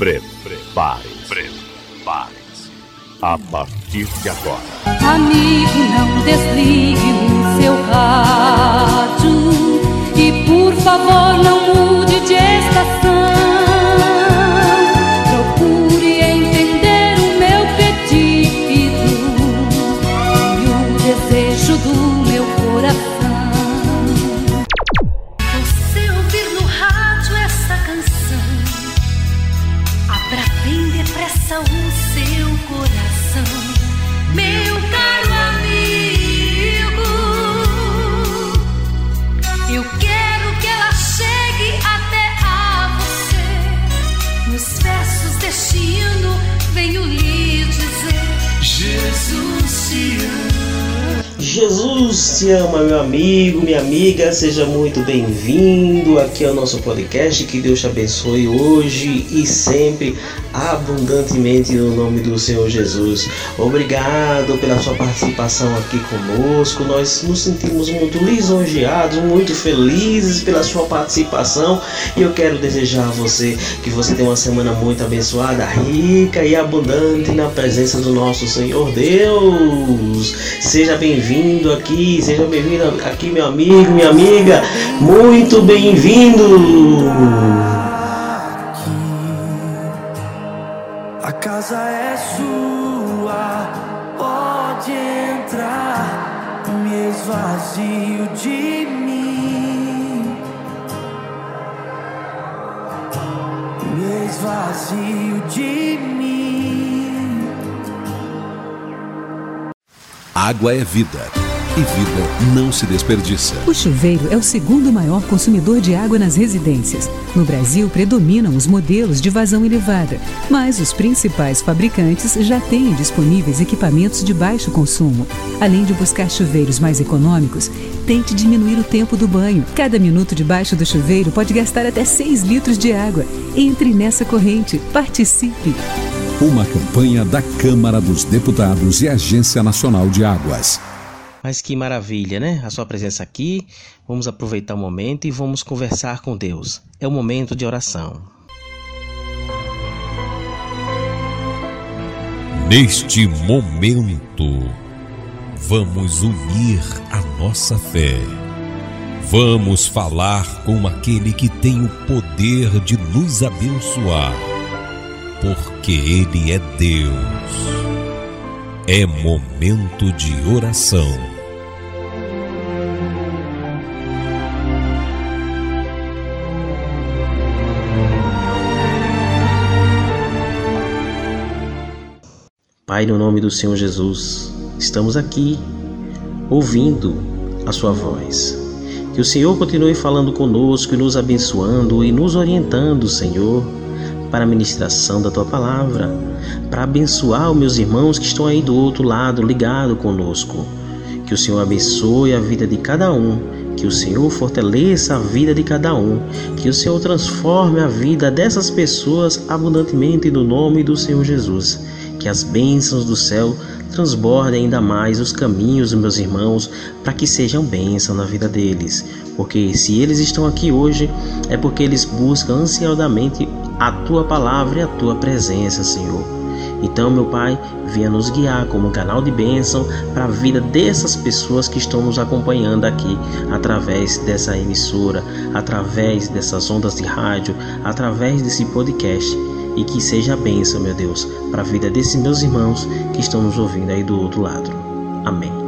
Prepare-se. Prepare-se. A partir de agora. Amigo, não desligue o seu rádio. E por favor, não mude bem depressa o seu coração Meu caro amigo. Eu quero que ela chegue até a você. Nos versos deste hino venho lhe dizer Jesus te ama Jesus te ama, meu amigo, minha amiga, seja muito bem-vindo aqui ao nosso podcast. Que Deus te abençoe hoje e sempre abundantemente no nome do Senhor Jesus. Obrigado pela sua participação aqui conosco. Nós nos sentimos muito lisonjeados, muito felizes pela sua participação e eu quero desejar a você que você tenha uma semana muito abençoada, rica e abundante na presença do nosso Senhor Deus. Seja bem-vindo aqui, seja bem-vindo aqui, meu amigo, minha amiga. Muito bem-vindo. A casa é sua, pode entrar, me esvazio de mim. Me esvazio de mim. Água é vida. E vida não se desperdiça. O chuveiro é o segundo maior consumidor de água nas residências. No Brasil, predominam os modelos de vazão elevada, mas os principais fabricantes já têm disponíveis equipamentos de baixo consumo. Além de buscar chuveiros mais econômicos, tente diminuir o tempo do banho. Cada minuto debaixo do chuveiro pode gastar até 6 litros de água. Entre nessa corrente, participe! Uma campanha da Câmara dos Deputados e Agência Nacional de Águas. Mas que maravilha, né? A sua presença aqui. Vamos aproveitar o momento e vamos conversar com Deus. É o momento de oração. Neste momento, vamos unir a nossa fé. Vamos falar com aquele que tem o poder de nos abençoar, porque Ele é Deus. É momento de oração. Pai, no nome do Senhor Jesus, estamos aqui ouvindo a Sua voz. Que o Senhor continue falando conosco e nos abençoando e nos orientando, Senhor, para a ministração da Tua palavra, para abençoar os meus irmãos que estão aí do outro lado, ligado conosco. Que o Senhor abençoe a vida de cada um, que o Senhor fortaleça a vida de cada um, que o Senhor transforme a vida dessas pessoas abundantemente no nome do Senhor Jesus que as bênçãos do céu transbordem ainda mais os caminhos dos meus irmãos para que sejam bênção na vida deles. Porque se eles estão aqui hoje, é porque eles buscam ansiosamente a tua palavra e a tua presença, Senhor. Então, meu Pai, venha nos guiar como um canal de bênção para a vida dessas pessoas que estão nos acompanhando aqui através dessa emissora, através dessas ondas de rádio, através desse podcast e que seja a bênção, meu Deus, para a vida desses meus irmãos que estão nos ouvindo aí do outro lado. Amém.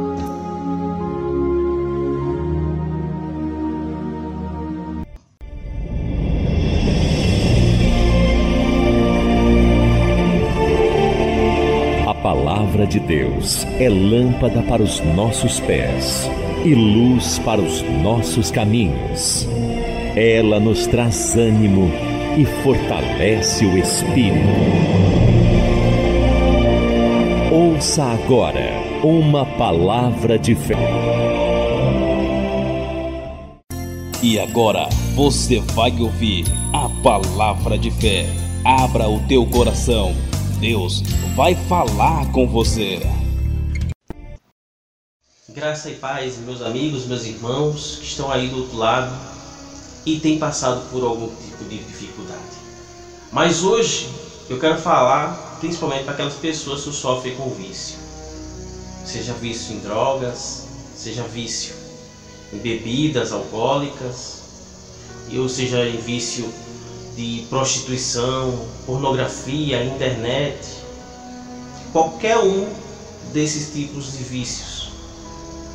Palavra de Deus é lâmpada para os nossos pés e luz para os nossos caminhos. Ela nos traz ânimo e fortalece o espírito. Ouça agora uma palavra de fé. E agora você vai ouvir a palavra de fé. Abra o teu coração. Deus vai falar com você. Graça e paz, meus amigos, meus irmãos que estão aí do outro lado e têm passado por algum tipo de dificuldade. Mas hoje eu quero falar principalmente para aquelas pessoas que sofrem com vício. Seja vício em drogas, seja vício em bebidas alcoólicas, ou seja em vício de prostituição, pornografia, internet, qualquer um desses tipos de vícios.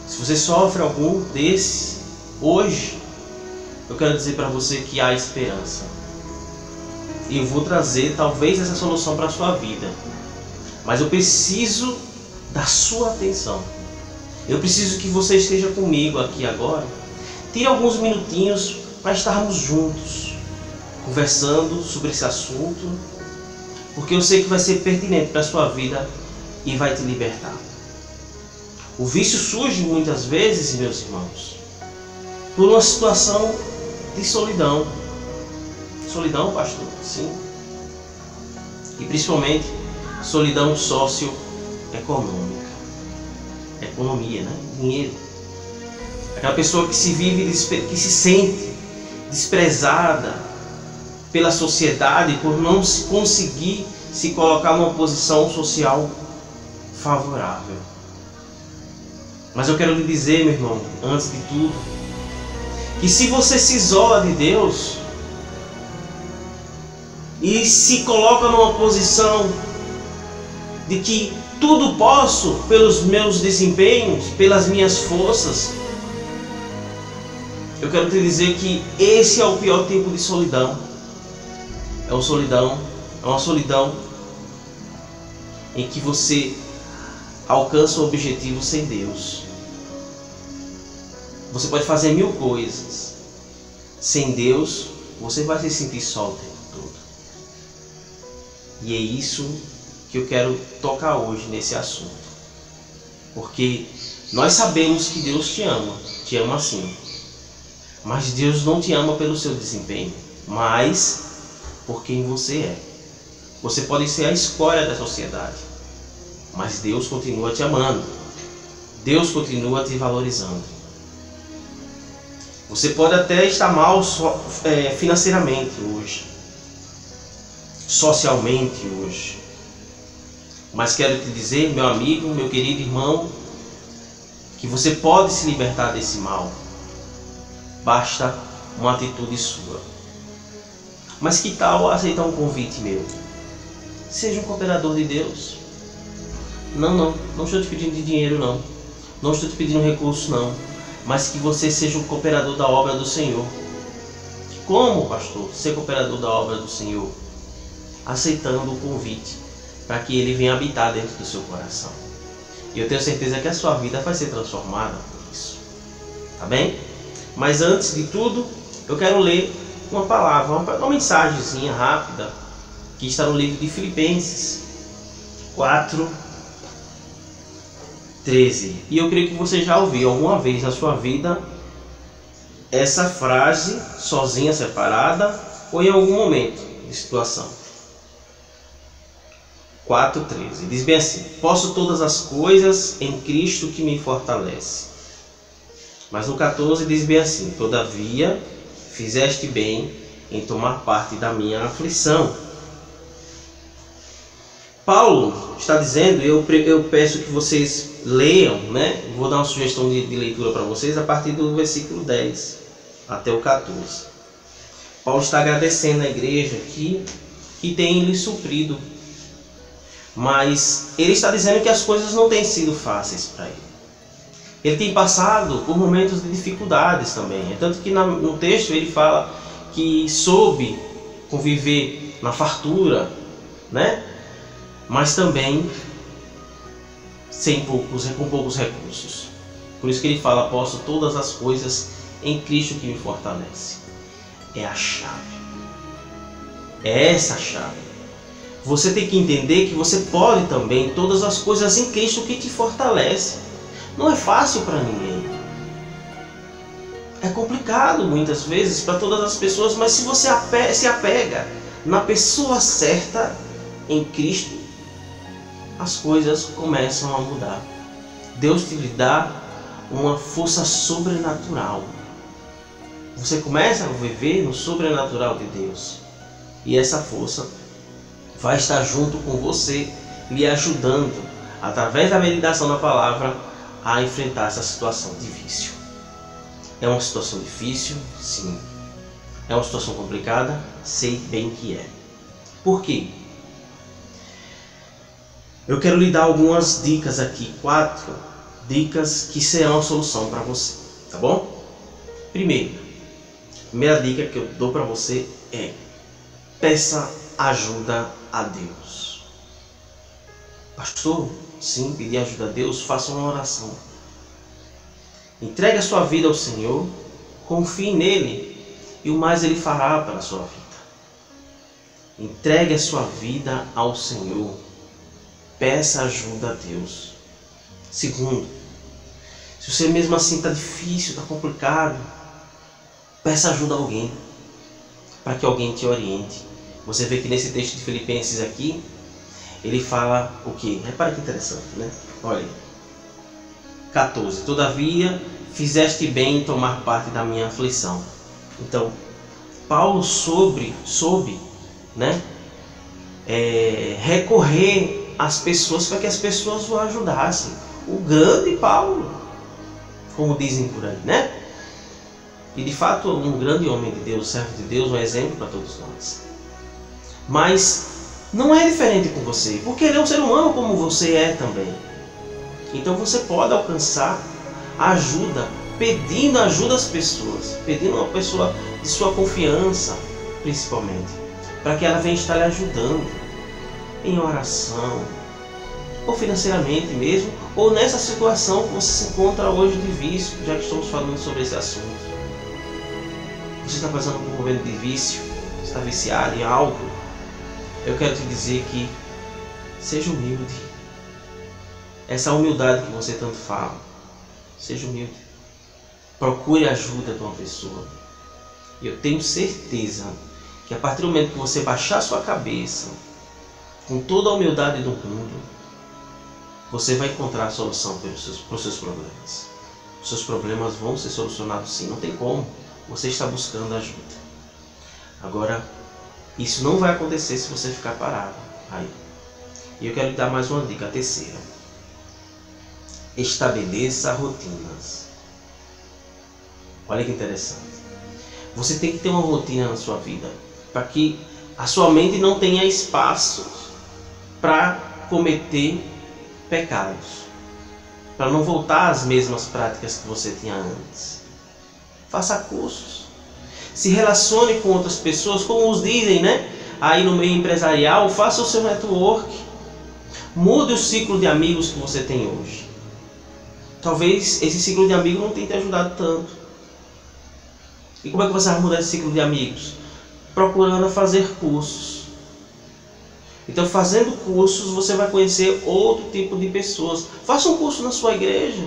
Se você sofre algum desses hoje, eu quero dizer para você que há esperança. E eu vou trazer talvez essa solução para a sua vida. Mas eu preciso da sua atenção. Eu preciso que você esteja comigo aqui agora. Tire alguns minutinhos para estarmos juntos, conversando sobre esse assunto, porque eu sei que vai ser pertinente para a sua vida e vai te libertar. O vício surge muitas vezes, meus irmãos, por uma situação de solidão. Solidão, pastor? Sim. E principalmente solidão socioeconômica. Economia, né? Dinheiro. Aquela pessoa que se vive, que se sente desprezada pela sociedade por não conseguir se colocar numa posição social favorável. Mas eu quero lhe dizer, meu irmão, antes de tudo, que se você se isola de Deus e se coloca numa posição de que tudo posso pelos meus desempenhos, pelas minhas forças, eu quero te dizer que esse é o pior tipo de solidão. É uma solidão, é uma solidão em que você alcança o objetivo sem Deus. Você pode fazer mil coisas. Sem Deus, você vai se sentir só o tempo todo. E é isso que eu quero tocar hoje nesse assunto. Porque nós sabemos que Deus te ama, te ama assim. Mas Deus não te ama pelo seu desempenho, mas por quem você é. Você pode ser a escória da sociedade, mas Deus continua te amando. Deus continua te valorizando. Você pode até estar mal é, financeiramente hoje, socialmente hoje. Mas quero te dizer, meu amigo, meu querido irmão, que você pode se libertar desse mal. Basta uma atitude sua. Mas que tal aceitar um convite meu? Seja um cooperador de Deus. Não, não, não estou te pedindo de dinheiro, não. Não estou te pedindo recurso, não mas que você seja um cooperador da obra do Senhor. Como, pastor, ser cooperador da obra do Senhor? Aceitando o convite para que ele venha habitar dentro do seu coração. E eu tenho certeza que a sua vida vai ser transformada por isso. Tá bem? Mas antes de tudo, eu quero ler uma palavra, uma, uma mensagenzinha rápida que está no livro de Filipenses 4, 13. E eu creio que você já ouviu alguma vez na sua vida essa frase sozinha, separada, ou em algum momento de situação. 4,13 diz bem assim: Posso todas as coisas em Cristo que me fortalece. Mas no 14 diz bem assim: Todavia fizeste bem em tomar parte da minha aflição Paulo está dizendo, eu, eu peço que vocês leiam, né? Vou dar uma sugestão de, de leitura para vocês a partir do versículo 10 até o 14. Paulo está agradecendo à igreja que, que tem lhe suprido, mas ele está dizendo que as coisas não têm sido fáceis para ele. Ele tem passado por momentos de dificuldades também. É tanto que no texto ele fala que soube conviver na fartura, né? mas também sem poucos, com poucos recursos. Por isso que ele fala: posso todas as coisas em Cristo que me fortalece. É a chave. É essa a chave. Você tem que entender que você pode também todas as coisas em Cristo que te fortalece. Não é fácil para ninguém. É complicado muitas vezes para todas as pessoas, mas se você se apega na pessoa certa em Cristo, as coisas começam a mudar. Deus te dá uma força sobrenatural. Você começa a viver no sobrenatural de Deus. E essa força vai estar junto com você, lhe ajudando, através da meditação da palavra, a enfrentar essa situação difícil. É uma situação difícil? Sim. É uma situação complicada? Sei bem que é. Por quê? Eu quero lhe dar algumas dicas aqui, quatro dicas que serão a solução para você, tá bom? Primeiro, primeira dica que eu dou para você é peça ajuda a Deus. Pastor, sim, pedir ajuda a Deus, faça uma oração. Entregue a sua vida ao Senhor, confie nele e o mais ele fará pela sua vida. Entregue a sua vida ao Senhor. Peça ajuda a Deus. Segundo, se você mesmo assim está difícil, está complicado, peça ajuda a alguém, para que alguém te oriente. Você vê que nesse texto de Filipenses aqui, ele fala o que? Repare que interessante, né? Olha, 14. Todavia, fizeste bem em tomar parte da minha aflição. Então, Paulo sobre, soube, né? É, recorrer às pessoas para que as pessoas o ajudassem. O grande Paulo, como dizem por aí, né? E de fato, um grande homem de Deus, servo de Deus, um exemplo para todos nós. Mas não é diferente com você, porque ele é um ser humano como você é também. Então você pode alcançar ajuda, pedindo ajuda às pessoas, pedindo uma pessoa de sua confiança, principalmente, para que ela venha estar lhe ajudando em oração, ou financeiramente mesmo, ou nessa situação que você se encontra hoje de vício, já que estamos falando sobre esse assunto. Você está passando por um momento de vício, está viciado em algo, eu quero te dizer que seja humilde. Essa humildade que você tanto fala, seja humilde. Procure ajuda de uma pessoa. E eu tenho certeza que a partir do momento que você baixar sua cabeça, com toda a humildade do mundo, você vai encontrar a solução para os seus, para os seus problemas. Os seus problemas vão ser solucionados sim, não tem como. Você está buscando ajuda. Agora, isso não vai acontecer se você ficar parado. Aí. E eu quero dar mais uma dica, a terceira. Estabeleça rotinas. Olha que interessante. Você tem que ter uma rotina na sua vida para que a sua mente não tenha espaço para cometer pecados, para não voltar às mesmas práticas que você tinha antes. Faça cursos se relacione com outras pessoas, como os dizem, né? Aí no meio empresarial, faça o seu network. Mude o ciclo de amigos que você tem hoje. Talvez esse ciclo de amigos não tenha te ajudado tanto. E como é que você vai mudar esse ciclo de amigos? Procurando fazer cursos. Então, fazendo cursos, você vai conhecer outro tipo de pessoas. Faça um curso na sua igreja.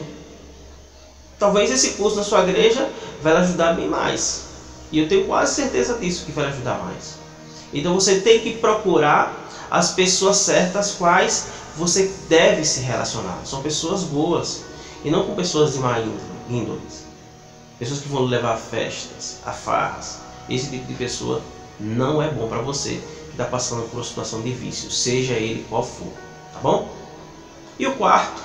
Talvez esse curso na sua igreja vai ajudar bem mais. E eu tenho quase certeza disso que vai ajudar mais. Então você tem que procurar as pessoas certas quais você deve se relacionar. São pessoas boas e não com pessoas de má índole. Pessoas que vão levar a festas, a farras. Esse tipo de pessoa não é bom para você que está passando por uma situação de vício, seja ele qual for. Tá bom? E o quarto,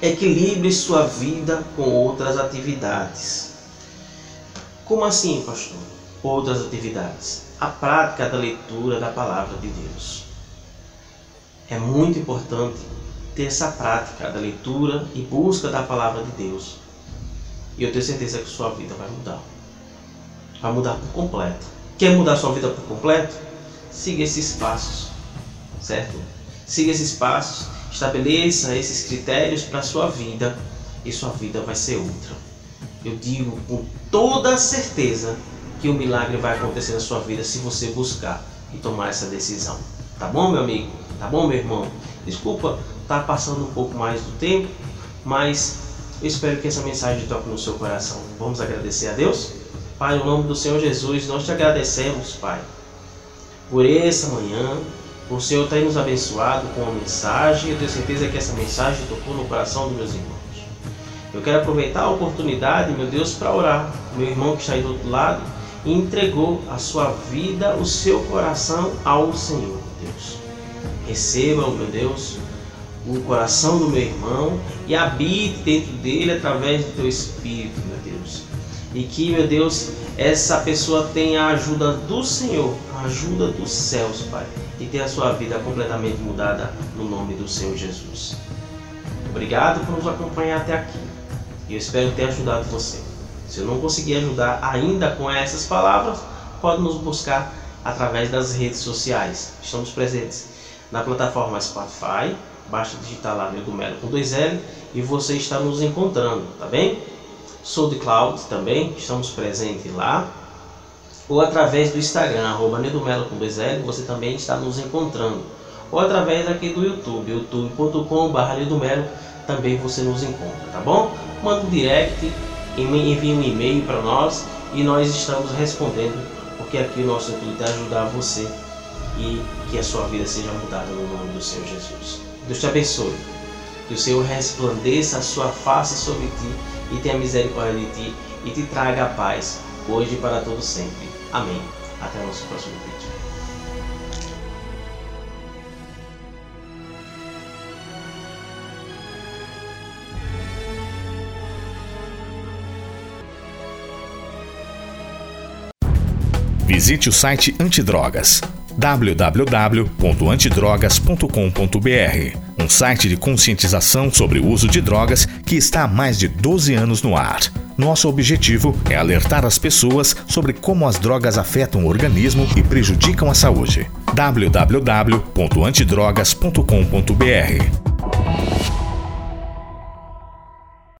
equilibre sua vida com outras atividades. Como assim, pastor? Outras atividades. A prática da leitura da palavra de Deus. É muito importante ter essa prática da leitura e busca da palavra de Deus. E eu tenho certeza que sua vida vai mudar. Vai mudar por completo. Quer mudar sua vida por completo? Siga esses passos, certo? Siga esses passos, estabeleça esses critérios para sua vida e sua vida vai ser outra eu digo com toda certeza que o milagre vai acontecer na sua vida se você buscar e tomar essa decisão. Tá bom, meu amigo? Tá bom, meu irmão? Desculpa estar tá passando um pouco mais do tempo, mas eu espero que essa mensagem toque no seu coração. Vamos agradecer a Deus? Pai, no nome do Senhor Jesus, nós te agradecemos, Pai, por essa manhã. O Senhor tem nos abençoado com uma mensagem. Eu tenho certeza que essa mensagem tocou no coração dos meus irmãos. Eu quero aproveitar a oportunidade, meu Deus, para orar. Meu irmão que está aí do outro lado, entregou a sua vida, o seu coração ao Senhor, Deus. Receba, meu Deus, o coração do meu irmão e habite dentro dele através do teu Espírito, meu Deus. E que, meu Deus, essa pessoa tenha a ajuda do Senhor, a ajuda dos céus, Pai, e tenha a sua vida completamente mudada no nome do Senhor Jesus. Obrigado por nos acompanhar até aqui. Eu espero ter ajudado você. Se eu não conseguir ajudar ainda com essas palavras, pode nos buscar através das redes sociais. Estamos presentes na plataforma Spotify, basta digitar lá Nildo Melo com dois L e você está nos encontrando, tá bem? Sou de Cloud também, estamos presentes lá. Ou através do Instagram, arroba Melo com dois L, você também está nos encontrando. Ou através aqui do YouTube, youtube.com.br também você nos encontra, tá bom? Manda um direct, envie um e-mail para nós e nós estamos respondendo, porque aqui o nosso intuito é ajudar você e que a sua vida seja mudada no nome do Senhor Jesus. Deus te abençoe. Que o Senhor resplandeça a sua face sobre ti e tenha misericórdia de ti e te traga a paz, hoje e para todo sempre. Amém. Até o nosso próximo vídeo. Visite o site Antidrogas www.antidrogas.com.br, um site de conscientização sobre o uso de drogas que está há mais de 12 anos no ar. Nosso objetivo é alertar as pessoas sobre como as drogas afetam o organismo e prejudicam a saúde. www.antidrogas.com.br